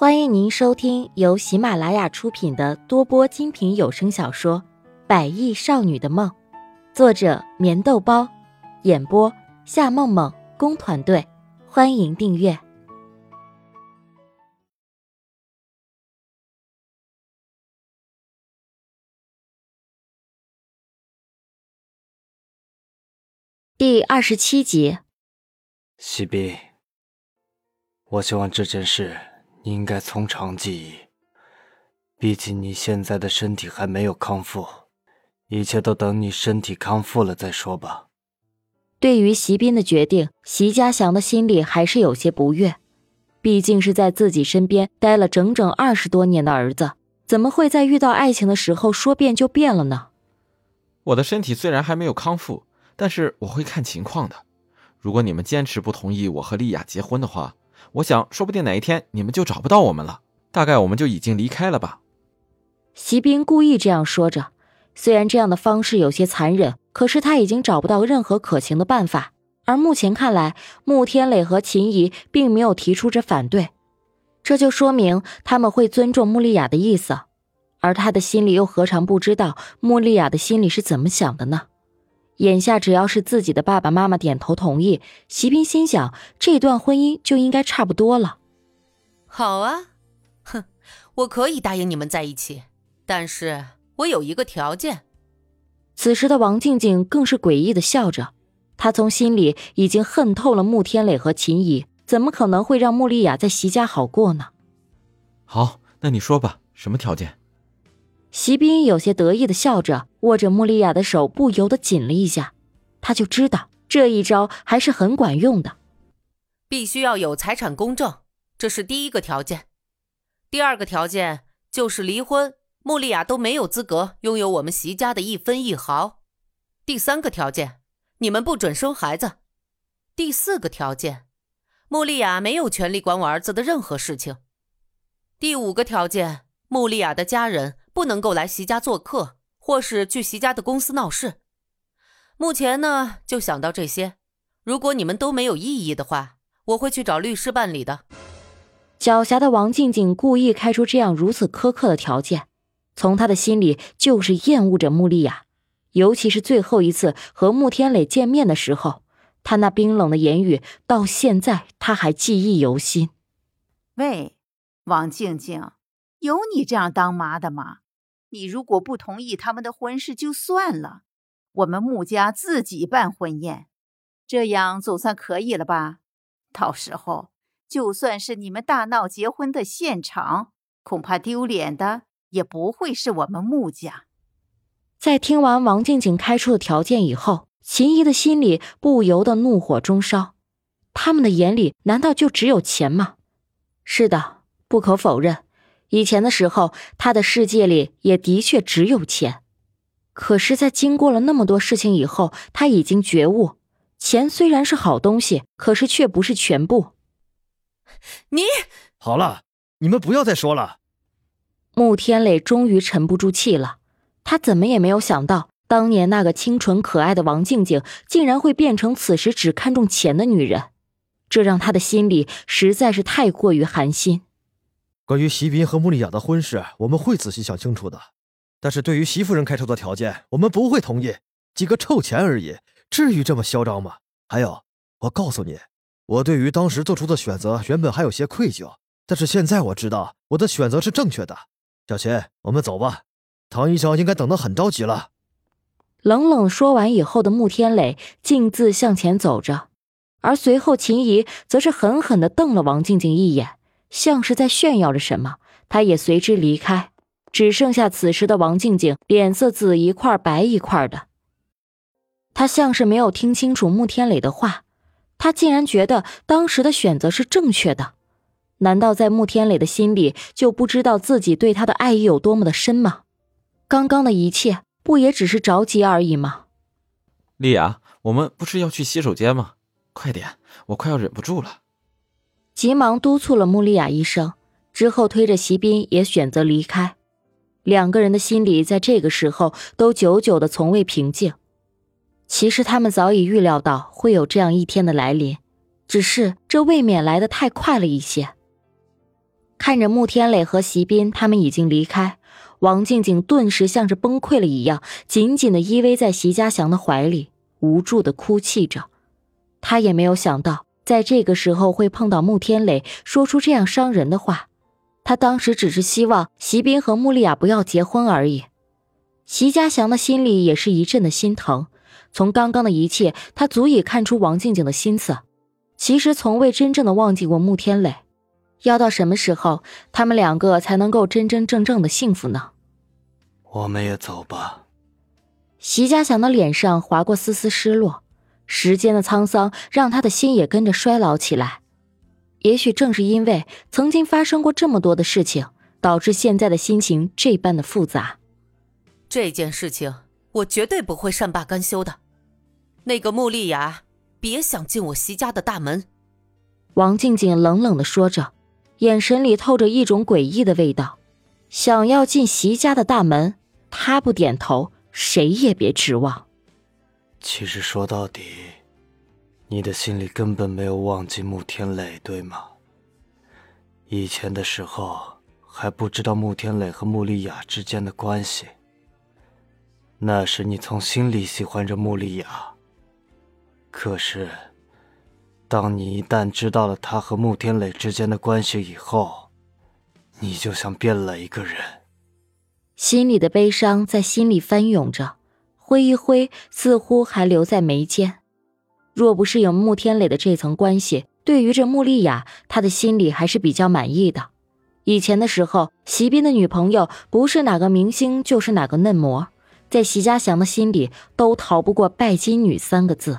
欢迎您收听由喜马拉雅出品的多播精品有声小说《百亿少女的梦》，作者：棉豆包，演播：夏梦梦工团队。欢迎订阅第二十七集。西斌，我希望这件事。你应该从长计议，毕竟你现在的身体还没有康复，一切都等你身体康复了再说吧。对于席斌的决定，席家祥的心里还是有些不悦，毕竟是在自己身边待了整整二十多年的儿子，怎么会在遇到爱情的时候说变就变了呢？我的身体虽然还没有康复，但是我会看情况的。如果你们坚持不同意我和丽雅结婚的话，我想，说不定哪一天你们就找不到我们了，大概我们就已经离开了吧。席斌故意这样说着，虽然这样的方式有些残忍，可是他已经找不到任何可行的办法。而目前看来，穆天磊和秦怡并没有提出着反对，这就说明他们会尊重穆丽雅的意思，而他的心里又何尝不知道穆丽雅的心里是怎么想的呢？眼下只要是自己的爸爸妈妈点头同意，席斌心想这段婚姻就应该差不多了。好啊，哼，我可以答应你们在一起，但是我有一个条件。此时的王静静更是诡异的笑着，她从心里已经恨透了穆天磊和秦怡，怎么可能会让穆丽雅在席家好过呢？好，那你说吧，什么条件？席斌有些得意的笑着，握着穆丽亚的手不由得紧了一下。他就知道这一招还是很管用的。必须要有财产公证，这是第一个条件。第二个条件就是离婚，穆丽亚都没有资格拥有我们席家的一分一毫。第三个条件，你们不准生孩子。第四个条件，穆丽亚没有权利管我儿子的任何事情。第五个条件，穆丽亚的家人。不能够来席家做客，或是去席家的公司闹事。目前呢，就想到这些。如果你们都没有异议的话，我会去找律师办理的。狡黠的王静静故意开出这样如此苛刻的条件，从他的心里就是厌恶着穆丽雅，尤其是最后一次和穆天磊见面的时候，他那冰冷的言语，到现在他还记忆犹新。喂，王静静，有你这样当妈的吗？你如果不同意他们的婚事就算了，我们穆家自己办婚宴，这样总算可以了吧？到时候就算是你们大闹结婚的现场，恐怕丢脸的也不会是我们穆家。在听完王静静开出的条件以后，秦怡的心里不由得怒火中烧。他们的眼里难道就只有钱吗？是的，不可否认。以前的时候，他的世界里也的确只有钱。可是，在经过了那么多事情以后，他已经觉悟：钱虽然是好东西，可是却不是全部。你好了，你们不要再说了。穆天磊终于沉不住气了，他怎么也没有想到，当年那个清纯可爱的王静静，竟然会变成此时只看重钱的女人，这让他的心里实在是太过于寒心。关于席斌和穆丽雅的婚事，我们会仔细想清楚的。但是对于席夫人开出的条件，我们不会同意。几个臭钱而已，至于这么嚣张吗？还有，我告诉你，我对于当时做出的选择原本还有些愧疚，但是现在我知道我的选择是正确的。小琴，我们走吧。唐医生应该等得很着急了。冷冷说完以后的穆天磊径自向前走着，而随后秦怡则是狠狠地瞪了王静静一眼。像是在炫耀着什么，他也随之离开，只剩下此时的王静静，脸色紫一块白一块的。他像是没有听清楚穆天磊的话，他竟然觉得当时的选择是正确的。难道在穆天磊的心里就不知道自己对他的爱意有多么的深吗？刚刚的一切不也只是着急而已吗？丽雅，我们不是要去洗手间吗？快点，我快要忍不住了。急忙督促了穆丽雅一声，之后推着席斌也选择离开。两个人的心里在这个时候都久久的从未平静。其实他们早已预料到会有这样一天的来临，只是这未免来得太快了一些。看着穆天磊和席斌他们已经离开，王静静顿时像是崩溃了一样，紧紧的依偎在席家祥的怀里，无助的哭泣着。她也没有想到，在这个时候会碰到穆天磊说出这样伤人的话。他当时只是希望席斌和穆丽亚不要结婚而已。席家祥的心里也是一阵的心疼。从刚刚的一切，他足以看出王静静的心思。其实从未真正的忘记过穆天磊。要到什么时候，他们两个才能够真真正正的幸福呢？我们也走吧。席家祥的脸上划过丝丝失落，时间的沧桑让他的心也跟着衰老起来。也许正是因为曾经发生过这么多的事情，导致现在的心情这般的复杂。这件事情我绝对不会善罢甘休的。那个穆丽雅，别想进我席家的大门。王静静冷冷的说着。眼神里透着一种诡异的味道，想要进席家的大门，她不点头，谁也别指望。其实说到底，你的心里根本没有忘记穆天磊，对吗？以前的时候还不知道穆天磊和穆丽雅之间的关系，那时你从心里喜欢着穆丽雅。可是。当你一旦知道了他和穆天磊之间的关系以后，你就像变了一个人。心里的悲伤在心里翻涌着，挥一挥，似乎还留在眉间。若不是有穆天磊的这层关系，对于这穆丽雅，他的心里还是比较满意的。以前的时候，席斌的女朋友不是哪个明星，就是哪个嫩模，在席家祥的心里都逃不过“拜金女”三个字。